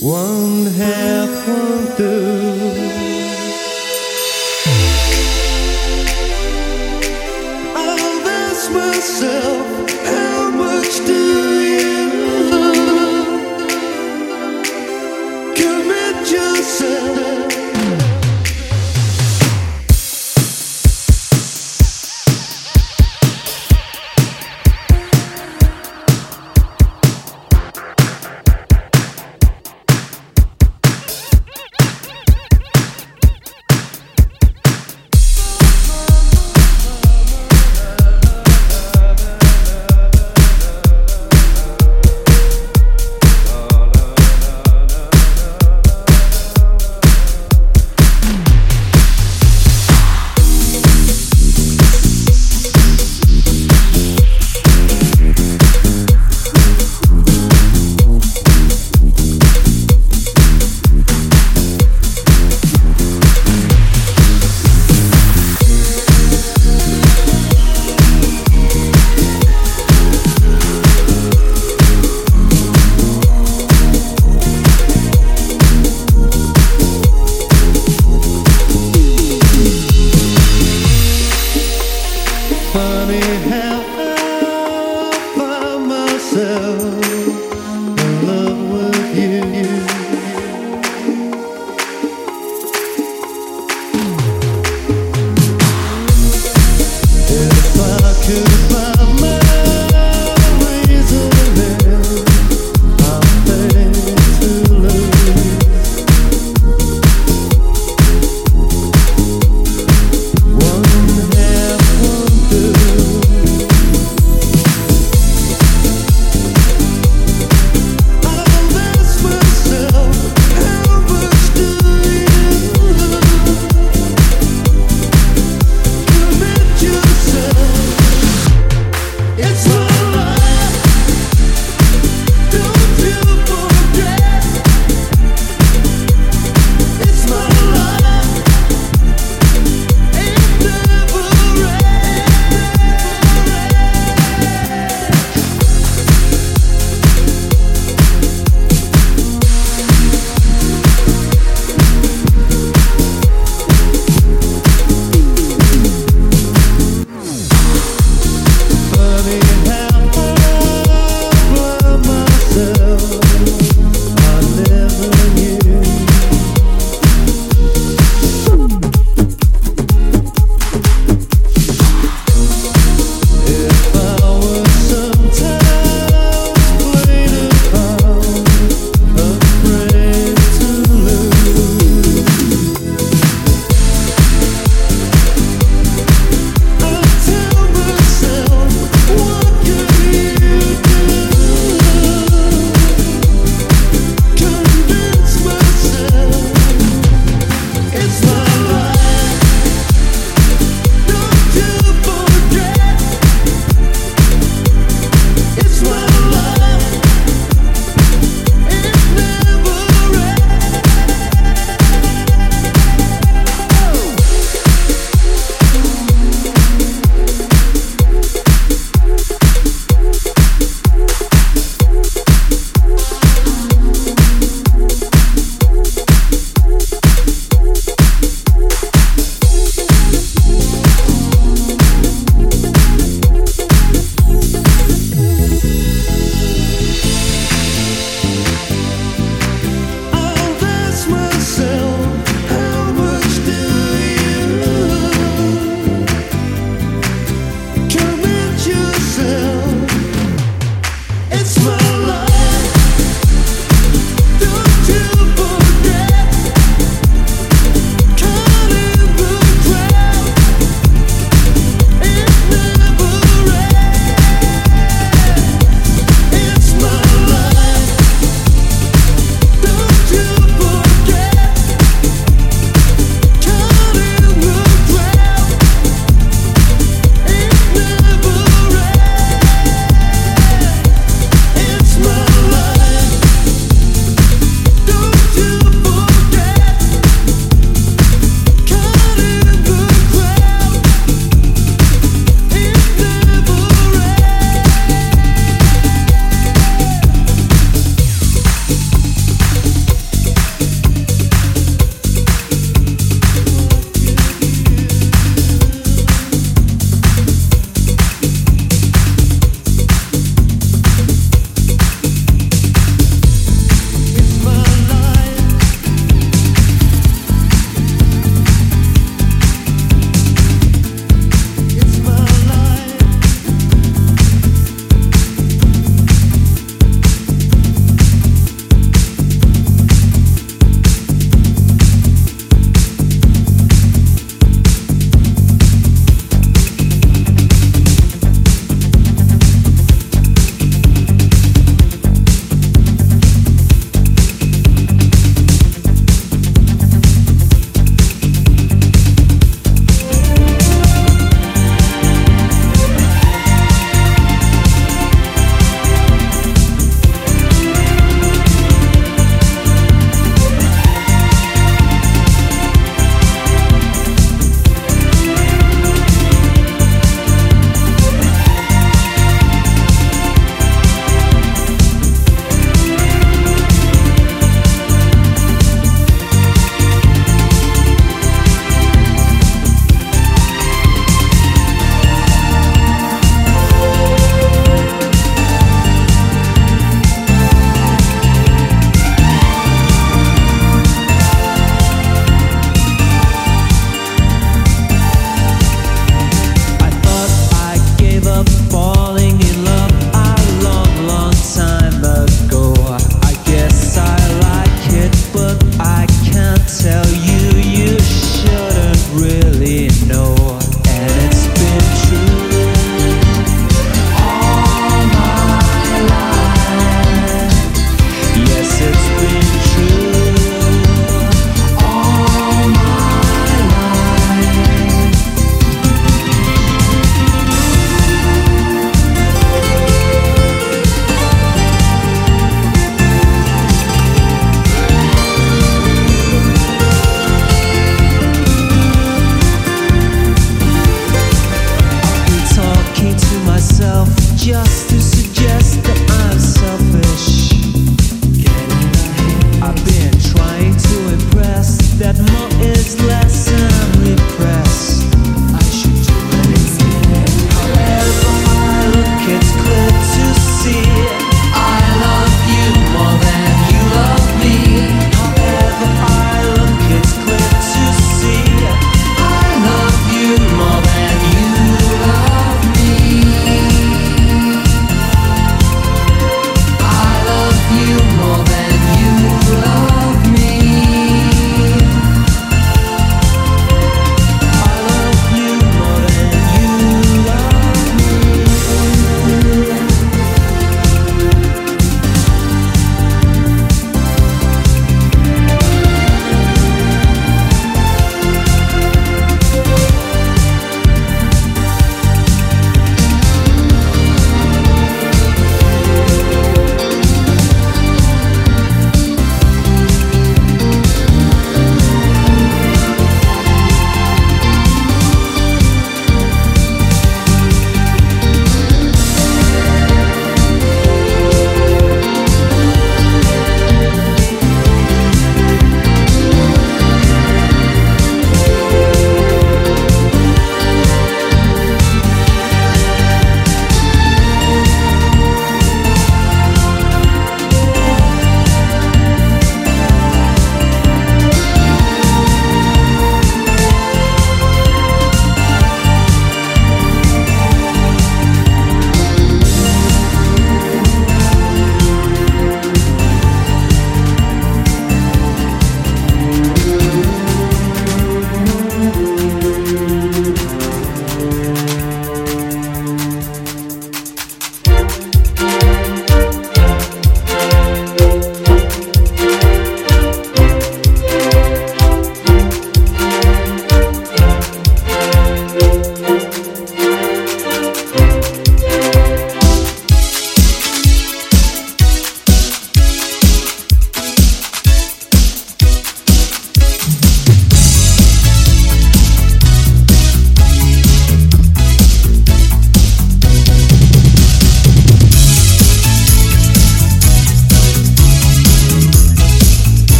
One half, one through. I'll myself,